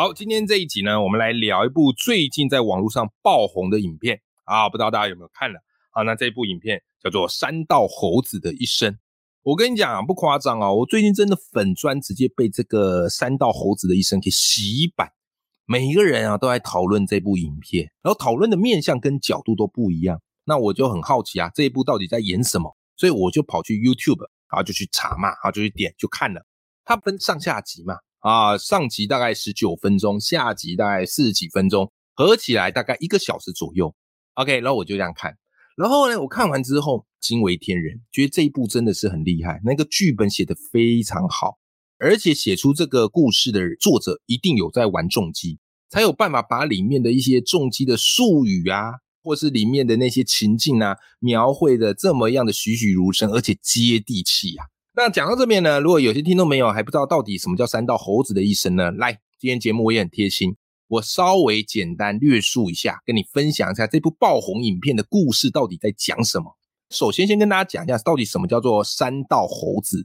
好，今天这一集呢，我们来聊一部最近在网络上爆红的影片啊，不知道大家有没有看了？好，那这部影片叫做《山道猴子的一生》。我跟你讲啊，不夸张啊，我最近真的粉砖直接被这个山道猴子的一生给洗版，每一个人啊都在讨论这部影片，然后讨论的面向跟角度都不一样。那我就很好奇啊，这一部到底在演什么？所以我就跑去 YouTube，然后就去查嘛，然后就去点就看了。它分上下集嘛，啊，上集大概十九分钟，下集大概四十几分钟，合起来大概一个小时左右。OK，然后我就这样看，然后呢，我看完之后惊为天人，觉得这一部真的是很厉害，那个剧本写得非常好，而且写出这个故事的作者一定有在玩重机，才有办法把里面的一些重机的术语啊，或是里面的那些情境啊，描绘的这么样的栩栩如生，而且接地气啊。那讲到这边呢，如果有些听众朋友还不知道到底什么叫三道猴子的一生呢，来，今天节目我也很贴心，我稍微简单略述一下，跟你分享一下这部爆红影片的故事到底在讲什么。首先，先跟大家讲一下，到底什么叫做山道猴子？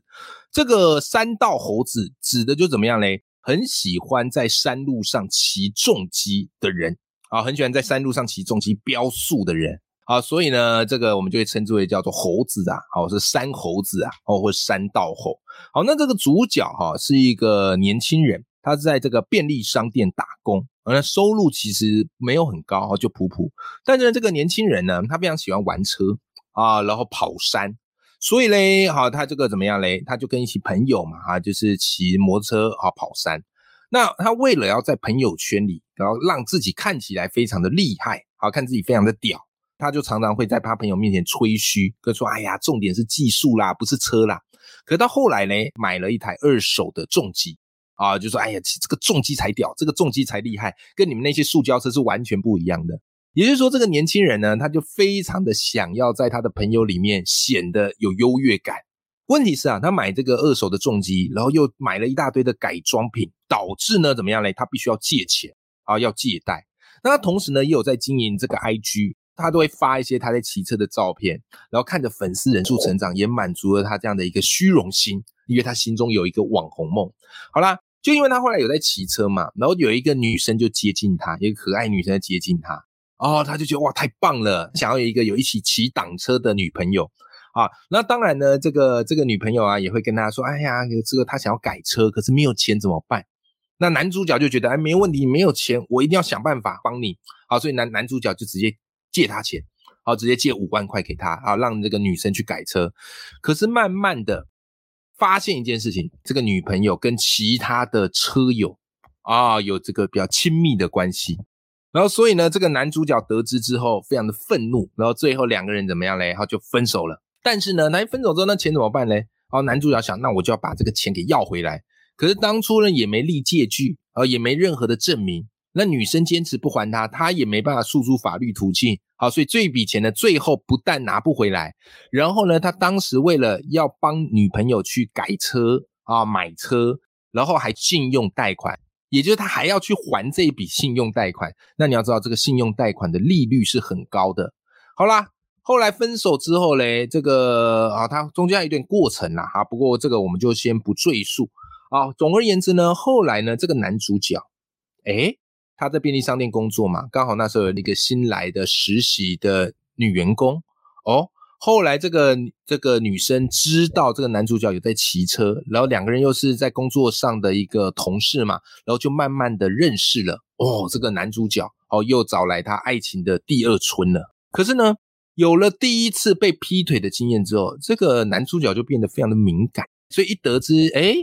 这个山道猴子指的就怎么样嘞？很喜欢在山路上骑重机的人啊，很喜欢在山路上骑重机飙速的人啊，所以呢，这个我们就会称之为叫做猴子啊，哦，是山猴子啊，哦，或山道猴。好，那这个主角哈、是一个年轻人，他是在这个便利商店打工，而收入其实没有很高，哦就普普。但是呢这个年轻人呢，他非常喜欢玩车啊，然后跑山。所以嘞，好，他这个怎么样嘞？他就跟一起朋友嘛，啊，就是骑摩托车啊跑山。那他为了要在朋友圈里，然后让自己看起来非常的厉害，好看自己非常的屌，他就常常会在他朋友面前吹嘘，跟说：“哎呀，重点是技术啦，不是车啦。”可到后来呢，买了一台二手的重机啊，就说：“哎呀，这个重机才屌，这个重机才厉害，跟你们那些塑胶车是完全不一样的。”也就是说，这个年轻人呢，他就非常的想要在他的朋友里面显得有优越感。问题是啊，他买这个二手的重机，然后又买了一大堆的改装品，导致呢怎么样嘞？他必须要借钱啊，要借贷。那他同时呢，也有在经营这个 IG，他都会发一些他在骑车的照片，然后看着粉丝人数成长，也满足了他这样的一个虚荣心，因为他心中有一个网红梦。好啦，就因为他后来有在骑车嘛，然后有一个女生就接近他，一个可爱女生在接近他，哦，他就觉得哇太棒了，想要有一个有一起骑挡车的女朋友。啊，那当然呢，这个这个女朋友啊也会跟他说，哎呀，这个他想要改车，可是没有钱怎么办？那男主角就觉得，哎，没问题，没有钱，我一定要想办法帮你。好，所以男男主角就直接借他钱，好，直接借五万块给他，啊，让这个女生去改车。可是慢慢的发现一件事情，这个女朋友跟其他的车友啊有这个比较亲密的关系。然后，所以呢，这个男主角得知之后，非常的愤怒，然后最后两个人怎么样嘞？然后就分手了。但是呢，那分手之后，那钱怎么办呢？哦，男主角想，那我就要把这个钱给要回来。可是当初呢，也没立借据，啊，也没任何的证明。那女生坚持不还他，他也没办法诉诸法律途径。好，所以这笔钱呢，最后不但拿不回来，然后呢，他当时为了要帮女朋友去改车啊，买车，然后还信用贷款，也就是他还要去还这一笔信用贷款。那你要知道，这个信用贷款的利率是很高的。好啦。后来分手之后嘞，这个啊，他中间有点过程啦，哈，不过这个我们就先不赘述啊。总而言之呢，后来呢，这个男主角，诶，他在便利商店工作嘛，刚好那时候有那个新来的实习的女员工哦。后来这个这个女生知道这个男主角有在骑车，然后两个人又是在工作上的一个同事嘛，然后就慢慢的认识了。哦，这个男主角哦，又找来他爱情的第二春了。可是呢。有了第一次被劈腿的经验之后，这个男主角就变得非常的敏感，所以一得知，哎，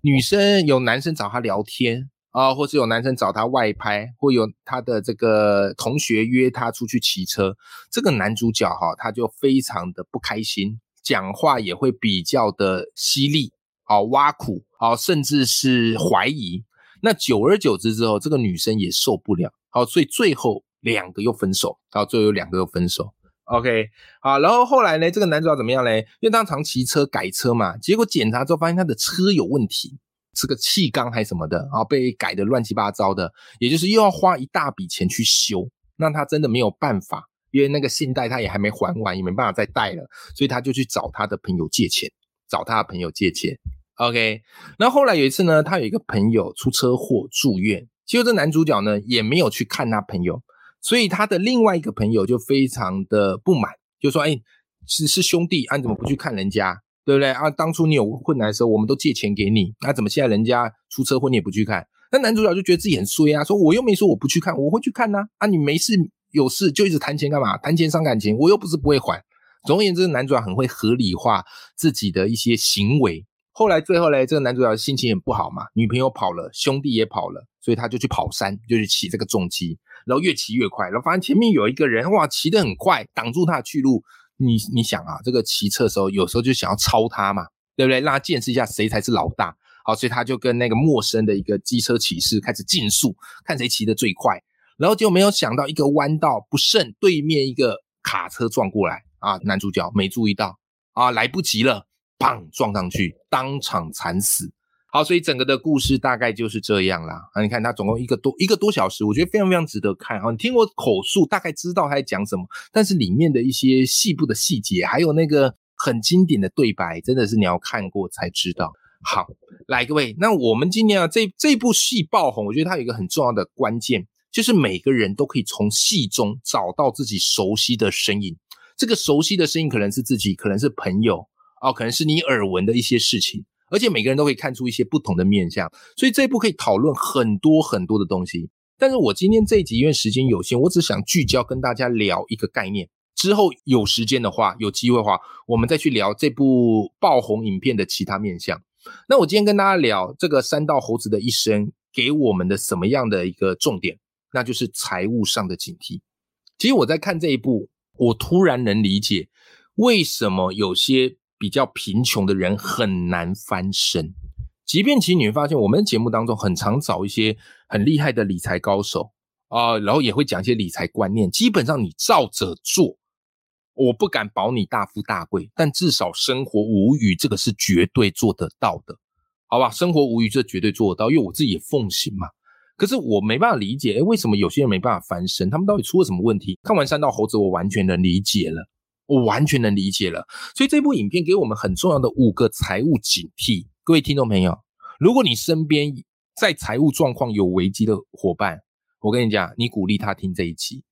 女生有男生找他聊天啊，或是有男生找他外拍，或有他的这个同学约他出去骑车，这个男主角哈，他就非常的不开心，讲话也会比较的犀利，啊，挖苦，啊，甚至是怀疑。那久而久之之后，这个女生也受不了，好，所以最后两个又分手，到最后有两个又分手。OK，好，然后后来呢，这个男主角怎么样嘞？因为他常骑车改车嘛，结果检查之后发现他的车有问题，是个气缸还是什么的，然后被改的乱七八糟的，也就是又要花一大笔钱去修，那他真的没有办法，因为那个信贷他也还没还完，也没办法再贷了，所以他就去找他的朋友借钱，找他的朋友借钱。OK，那后来有一次呢，他有一个朋友出车祸住院，结果这男主角呢也没有去看他朋友。所以他的另外一个朋友就非常的不满，就说：“哎，是是兄弟啊，你怎么不去看人家，对不对啊？当初你有困难的时候，我们都借钱给你，那怎么现在人家出车祸你也不去看？”那男主角就觉得自己很衰啊，说：“我又没说我不去看，我会去看呐。啊，你没事有事就一直谈钱干嘛？谈钱伤感情，我又不是不会还。总而言之，男主角很会合理化自己的一些行为。后来最后嘞，这个男主角心情也不好嘛，女朋友跑了，兄弟也跑了，所以他就去跑山，就去骑这个重机。”然后越骑越快，然后发现前面有一个人，哇，骑得很快，挡住他的去路。你你想啊，这个骑车的时候，有时候就想要超他嘛，对不对？让他见识一下谁才是老大。好，所以他就跟那个陌生的一个机车骑士开始竞速，看谁骑得最快。然后结果没有想到，一个弯道不慎，对面一个卡车撞过来啊，男主角没注意到啊，来不及了，砰，撞上去，当场惨死。好，所以整个的故事大概就是这样啦。啊，你看它总共一个多一个多小时，我觉得非常非常值得看啊。你听我口述，大概知道他在讲什么，但是里面的一些细部的细节，还有那个很经典的对白，真的是你要看过才知道。好，来各位，那我们今天啊，这这部戏爆红，我觉得它有一个很重要的关键，就是每个人都可以从戏中找到自己熟悉的身影。这个熟悉的声音可能是自己，可能是朋友，哦，可能是你耳闻的一些事情。而且每个人都可以看出一些不同的面相，所以这一部可以讨论很多很多的东西。但是我今天这一集因为时间有限，我只想聚焦跟大家聊一个概念。之后有时间的话，有机会的话，我们再去聊这部爆红影片的其他面相。那我今天跟大家聊这个三道猴子的一生给我们的什么样的一个重点，那就是财务上的警惕。其实我在看这一部，我突然能理解为什么有些。比较贫穷的人很难翻身，即便其实你会发现，我们的节目当中很常找一些很厉害的理财高手啊，然后也会讲一些理财观念。基本上你照着做，我不敢保你大富大贵，但至少生活无虞，这个是绝对做得到的，好吧？生活无虞这绝对做得到，因为我自己也奉行嘛。可是我没办法理解，哎，为什么有些人没办法翻身？他们到底出了什么问题？看完三道猴子，我完全能理解了。我完全能理解了，所以这部影片给我们很重要的五个财务警惕。各位听众朋友，如果你身边在财务状况有危机的伙伴，我跟你讲，你鼓励他听这一期，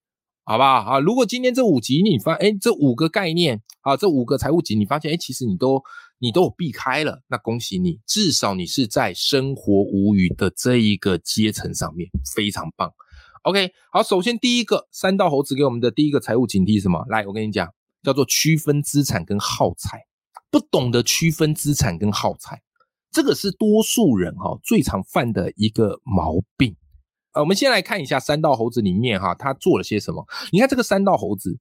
好不好？啊，如果今天这五集你发，哎，这五个概念啊，这五个财务警，你发现，哎，其实你都你都有避开了，那恭喜你，至少你是在生活无虞的这一个阶层上面，非常棒。OK，好，首先第一个三道猴子给我们的第一个财务警惕是什么？来，我跟你讲。叫做区分资产跟耗材，不懂得区分资产跟耗材，这个是多数人哈最常犯的一个毛病。呃，我们先来看一下三道猴子里面哈，他做了些什么？你看这个三道猴子，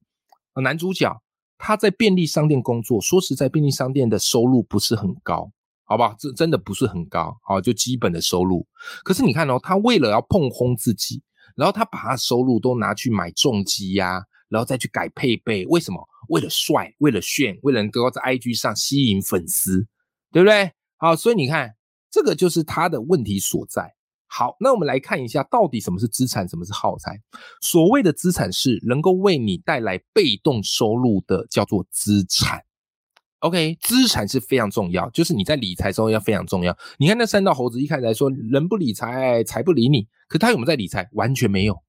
男主角他在便利商店工作，说实在，便利商店的收入不是很高，好吧？这真的不是很高，好，就基本的收入。可是你看哦，他为了要碰轰自己，然后他把他收入都拿去买重机呀。然后再去改配备，为什么？为了帅，为了炫，为了能够在 IG 上吸引粉丝，对不对？好，所以你看，这个就是他的问题所在。好，那我们来看一下，到底什么是资产，什么是耗材？所谓的资产是能够为你带来被动收入的，叫做资产。OK，资产是非常重要，就是你在理财时候要非常重要。你看那三道猴子一开始来说，人不理财，财不理你，可他有没有在理财？完全没有，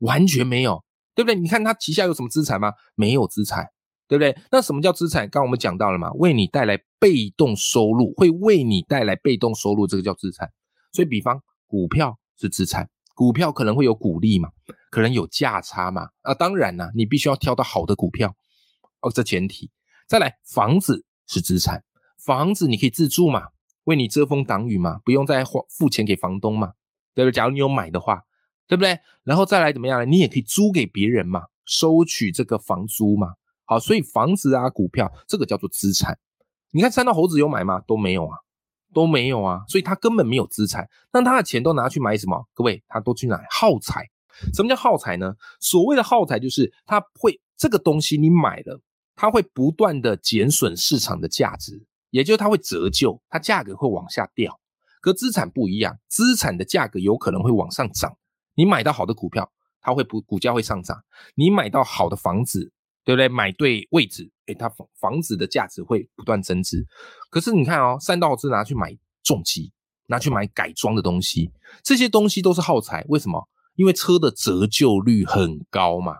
完全没有。对不对？你看他旗下有什么资产吗？没有资产，对不对？那什么叫资产？刚我们讲到了嘛，为你带来被动收入，会为你带来被动收入，这个叫资产。所以，比方股票是资产，股票可能会有股利嘛，可能有价差嘛。啊，当然啦，你必须要挑到好的股票哦，这前提。再来，房子是资产，房子你可以自住嘛，为你遮风挡雨嘛，不用再付钱给房东嘛，对不对？假如你有买的话。对不对？然后再来怎么样呢？你也可以租给别人嘛，收取这个房租嘛。好，所以房子啊、股票这个叫做资产。你看三道猴子有买吗？都没有啊，都没有啊。所以他根本没有资产。那他的钱都拿去买什么？各位，他都去买耗材。什么叫耗材呢？所谓的耗材就是它会这个东西你买了，它会不断的减损市场的价值，也就是它会折旧，它价格会往下掉。可资产不一样，资产的价格有可能会往上涨。你买到好的股票，它会不股价会上涨；你买到好的房子，对不对？买对位置，诶，它房房子的价值会不断增值。可是你看哦，三道资拿去买重机。拿去买改装的东西，这些东西都是耗材。为什么？因为车的折旧率很高嘛，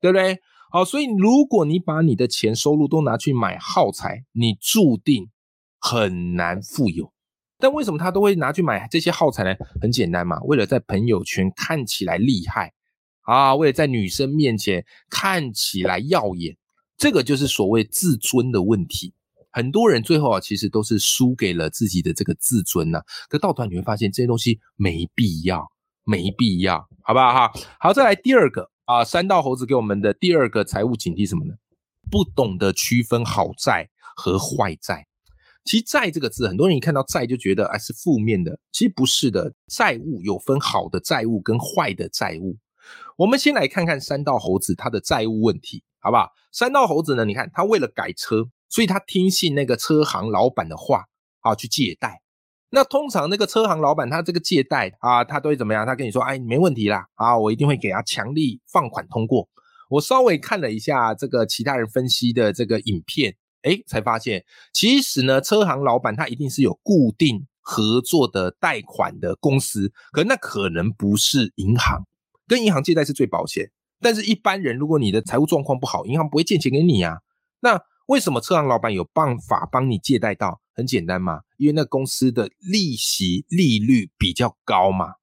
对不对？好，所以如果你把你的钱收入都拿去买耗材，你注定很难富有。但为什么他都会拿去买这些耗材呢？很简单嘛，为了在朋友圈看起来厉害啊，为了在女生面前看起来耀眼，这个就是所谓自尊的问题。很多人最后啊，其实都是输给了自己的这个自尊呐。可到头来你会发现这些东西没必要，没必要，好不好哈？好，再来第二个啊，三道猴子给我们的第二个财务警惕什么呢？不懂得区分好债和坏债。其实债这个字，很多人一看到债就觉得哎是负面的，其实不是的。债务有分好的债务跟坏的债务。我们先来看看三道猴子他的债务问题，好不好？三道猴子呢，你看他为了改车。所以他听信那个车行老板的话啊，去借贷。那通常那个车行老板他这个借贷啊，他都会怎么样？他跟你说，哎，没问题啦，啊，我一定会给他强力放款通过。我稍微看了一下这个其他人分析的这个影片，哎，才发现其实呢，车行老板他一定是有固定合作的贷款的公司，可那可能不是银行，跟银行借贷是最保险。但是一般人，如果你的财务状况不好，银行不会借钱给你啊。那为什么车行老板有办法帮你借贷到？很简单嘛，因为那公司的利息利率比较高嘛，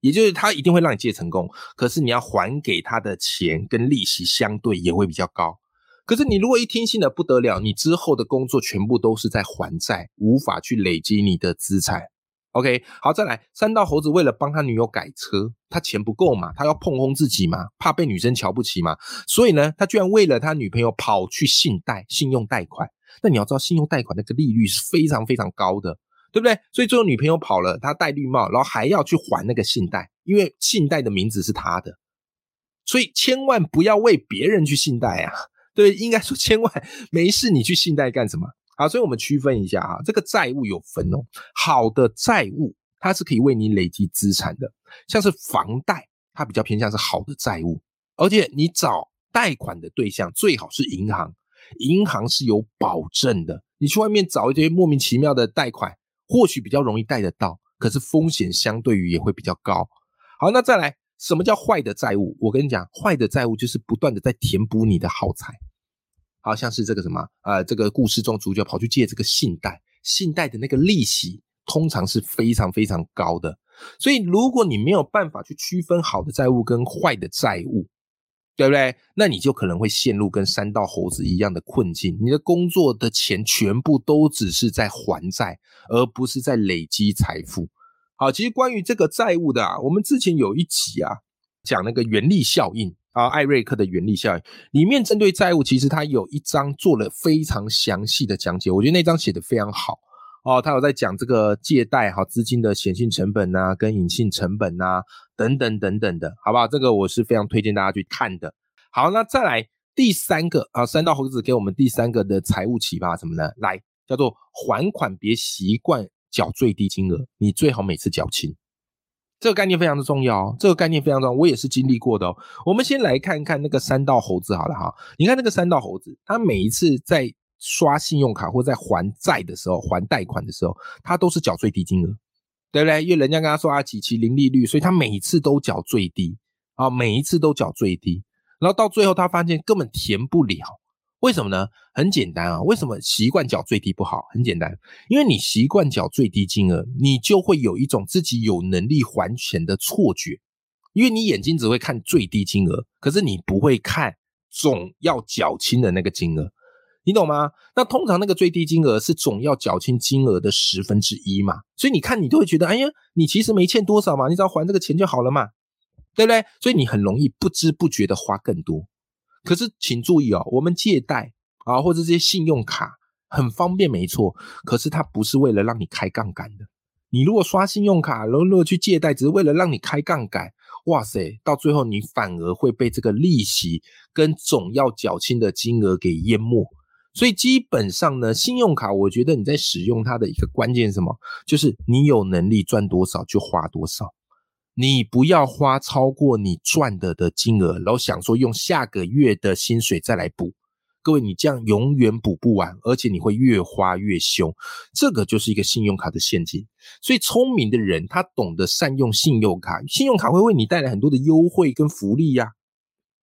也就是他一定会让你借成功。可是你要还给他的钱跟利息相对也会比较高。可是你如果一听信的不得了，你之后的工作全部都是在还债，无法去累积你的资产。OK，好，再来三道猴子为了帮他女友改车，他钱不够嘛，他要碰轰自己嘛，怕被女生瞧不起嘛，所以呢，他居然为了他女朋友跑去信贷、信用贷款。那你要知道，信用贷款那个利率是非常非常高的，对不对？所以最后女朋友跑了，他戴绿帽，然后还要去还那个信贷，因为信贷的名字是他的，所以千万不要为别人去信贷啊！对，应该说千万没事，你去信贷干什么？好，所以我们区分一下啊，这个债务有分哦。好的债务，它是可以为你累积资产的，像是房贷，它比较偏向是好的债务。而且你找贷款的对象最好是银行，银行是有保证的。你去外面找一些莫名其妙的贷款，或许比较容易贷得到，可是风险相对于也会比较高。好，那再来，什么叫坏的债务？我跟你讲，坏的债务就是不断的在填补你的耗材。好像是这个什么，呃，这个故事中主角跑去借这个信贷，信贷的那个利息通常是非常非常高的，所以如果你没有办法去区分好的债务跟坏的债务，对不对？那你就可能会陷入跟三道猴子一样的困境，你的工作的钱全部都只是在还债，而不是在累积财富。好，其实关于这个债务的啊，我们之前有一集啊，讲那个原力效应。啊，艾瑞克的原力效应里面针对债务，其实他有一章做了非常详细的讲解，我觉得那章写的非常好哦。他有在讲这个借贷哈资金的显性成本呐，跟隐性成本呐，等等等等的，好不好？这个我是非常推荐大家去看的。好，那再来第三个啊，三道猴子给我们第三个的财务启发什么呢？来，叫做还款别习惯缴最低金额，你最好每次缴清。这个概念非常的重要哦，这个概念非常重要，我也是经历过的哦。我们先来看看那个三道猴子好了哈，你看那个三道猴子，他每一次在刷信用卡或在还债的时候，还贷款的时候，他都是缴最低金额，对不对？因为人家跟他说啊，几期零利率，所以他每一次都缴最低啊，每一次都缴最低，然后到最后他发现根本填不了。为什么呢？很简单啊，为什么习惯缴最低不好？很简单，因为你习惯缴最低金额，你就会有一种自己有能力还钱的错觉，因为你眼睛只会看最低金额，可是你不会看总要缴清的那个金额，你懂吗？那通常那个最低金额是总要缴清金额的十分之一嘛，所以你看你都会觉得，哎呀，你其实没欠多少嘛，你只要还这个钱就好了嘛，对不对？所以你很容易不知不觉的花更多。可是，请注意哦，我们借贷啊，或者这些信用卡很方便，没错。可是它不是为了让你开杠杆的。你如果刷信用卡，然后如果去借贷，只是为了让你开杠杆，哇塞，到最后你反而会被这个利息跟总要缴清的金额给淹没。所以基本上呢，信用卡我觉得你在使用它的一个关键是什么？就是你有能力赚多少就花多少，你不要花超过你赚的的金额，然后想说用下个月的薪水再来补。各位，你这样永远补不完，而且你会越花越凶，这个就是一个信用卡的陷阱。所以聪明的人他懂得善用信用卡，信用卡会为你带来很多的优惠跟福利呀，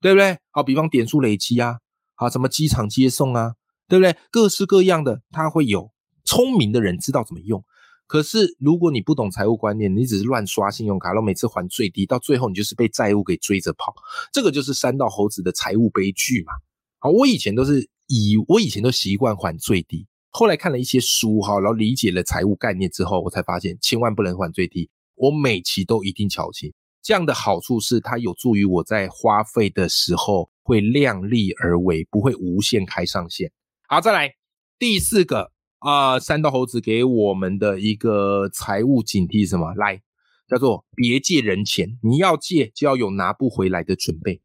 对不对？好，比方点数累积啊，好，什么机场接送啊。对不对？各式各样的，他会有聪明的人知道怎么用。可是如果你不懂财务观念，你只是乱刷信用卡，然后每次还最低，到最后你就是被债务给追着跑。这个就是三道猴子的财务悲剧嘛。好，我以前都是以我以前都习惯还最低，后来看了一些书哈，然后理解了财务概念之后，我才发现千万不能还最低，我每期都一定缴清。这样的好处是它有助于我在花费的时候会量力而为，不会无限开上限。好，再来第四个啊，三道猴子给我们的一个财务警惕什么？来，叫做别借人钱，你要借就要有拿不回来的准备，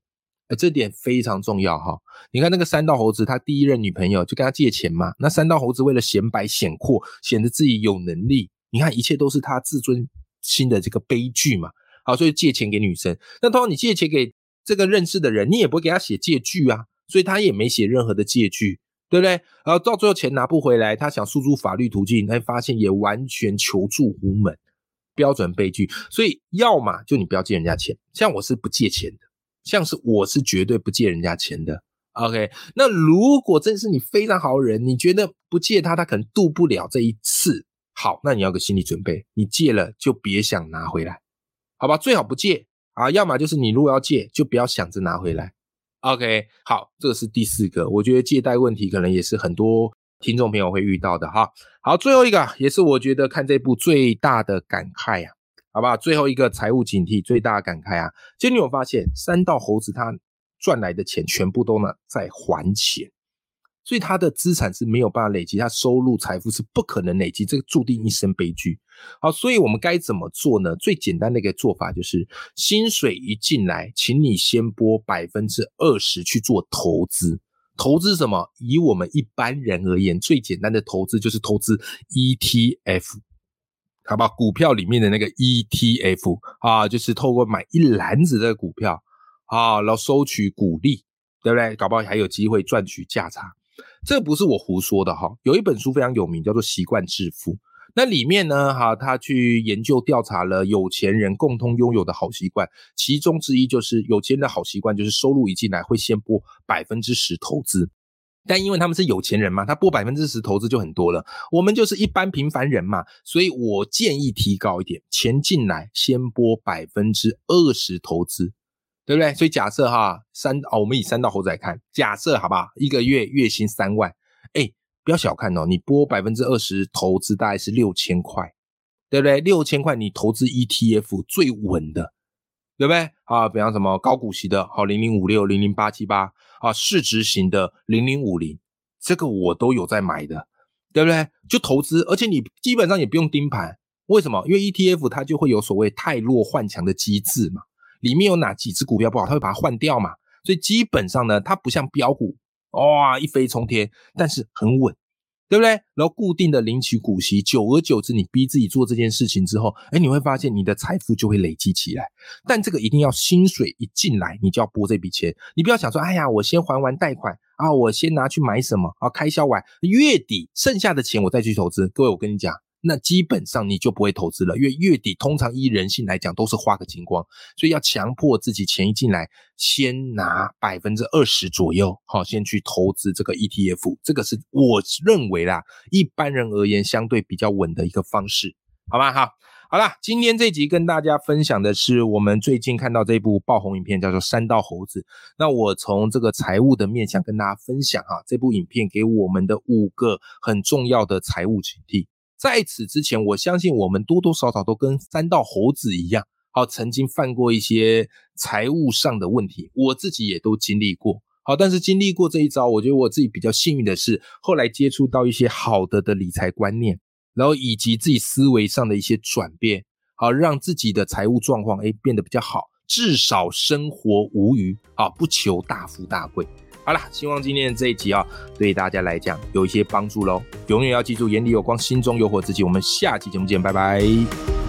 呃，这点非常重要哈。你看那个三道猴子，他第一任女朋友就跟他借钱嘛，那三道猴子为了显摆显阔，显得自己有能力，你看一切都是他自尊心的这个悲剧嘛。好，所以借钱给女生，那通常你借钱给这个认识的人，你也不会给他写借据啊，所以他也没写任何的借据。对不对？然后到最后钱拿不回来，他想诉诸法律途径，哎，发现也完全求助无门，标准悲剧。所以要么就你不要借人家钱，像我是不借钱的，像是我是绝对不借人家钱的。OK，那如果真是你非常好人，你觉得不借他，他可能渡不了这一次。好，那你要个心理准备，你借了就别想拿回来，好吧？最好不借啊，要么就是你如果要借，就不要想着拿回来。OK，好，这是第四个，我觉得借贷问题可能也是很多听众朋友会遇到的哈。好，最后一个也是我觉得看这部最大的感慨啊，好吧？最后一个财务警惕最大的感慨啊，其实你有发现三道猴子他赚来的钱全部都呢在还钱。所以他的资产是没有办法累积，他收入财富是不可能累积，这个注定一生悲剧。好，所以我们该怎么做呢？最简单的一个做法就是，薪水一进来，请你先拨百分之二十去做投资。投资什么？以我们一般人而言，最简单的投资就是投资 ETF，好吧？股票里面的那个 ETF 啊，就是透过买一篮子的股票啊，然后收取股利，对不对？搞不好还有机会赚取价差。这不是我胡说的哈，有一本书非常有名，叫做《习惯致富》。那里面呢，哈，他去研究调查了有钱人共同拥有的好习惯，其中之一就是有钱人的好习惯就是收入一进来会先拨百分之十投资。但因为他们是有钱人嘛，他拨百分之十投资就很多了。我们就是一般平凡人嘛，所以我建议提高一点，钱进来先拨百分之二十投资。对不对？所以假设哈三哦，我们以三道猴子来看，假设好不好？一个月月薪三万，哎，不要小看哦，你拨百分之二十投资，大概是六千块，对不对？六千块你投资 ETF 最稳的，对不对？啊，比方什么高股息的，好零零五六、零零八七八啊，市值型的零零五零，这个我都有在买的，对不对？就投资，而且你基本上也不用盯盘，为什么？因为 ETF 它就会有所谓太弱换强的机制嘛。里面有哪几只股票不好，他会把它换掉嘛？所以基本上呢，它不像标股，哇，一飞冲天，但是很稳，对不对？然后固定的领取股息，久而久之，你逼自己做这件事情之后，哎，你会发现你的财富就会累积起来。但这个一定要薪水一进来，你就要拨这笔钱。你不要想说，哎呀，我先还完贷款啊，我先拿去买什么啊，开销完月底剩下的钱我再去投资。各位，我跟你讲。那基本上你就不会投资了，因为月底通常依人性来讲都是花个精光，所以要强迫自己钱一进来，先拿百分之二十左右，好，先去投资这个 ETF，这个是我认为啦，一般人而言相对比较稳的一个方式，好吧？好，好啦，今天这集跟大家分享的是我们最近看到这部爆红影片，叫做《三道猴子》。那我从这个财务的面向跟大家分享啊，这部影片给我们的五个很重要的财务警惕。在此之前，我相信我们多多少少都跟三道猴子一样，好，曾经犯过一些财务上的问题，我自己也都经历过。好，但是经历过这一招，我觉得我自己比较幸运的是，后来接触到一些好的的理财观念，然后以及自己思维上的一些转变，好，让自己的财务状况诶变得比较好。至少生活无虞啊，不求大富大贵。好啦，希望今天的这一集啊，对大家来讲有一些帮助喽。永远要记住，眼里有光，心中有火自己。我们下期节目见，拜拜。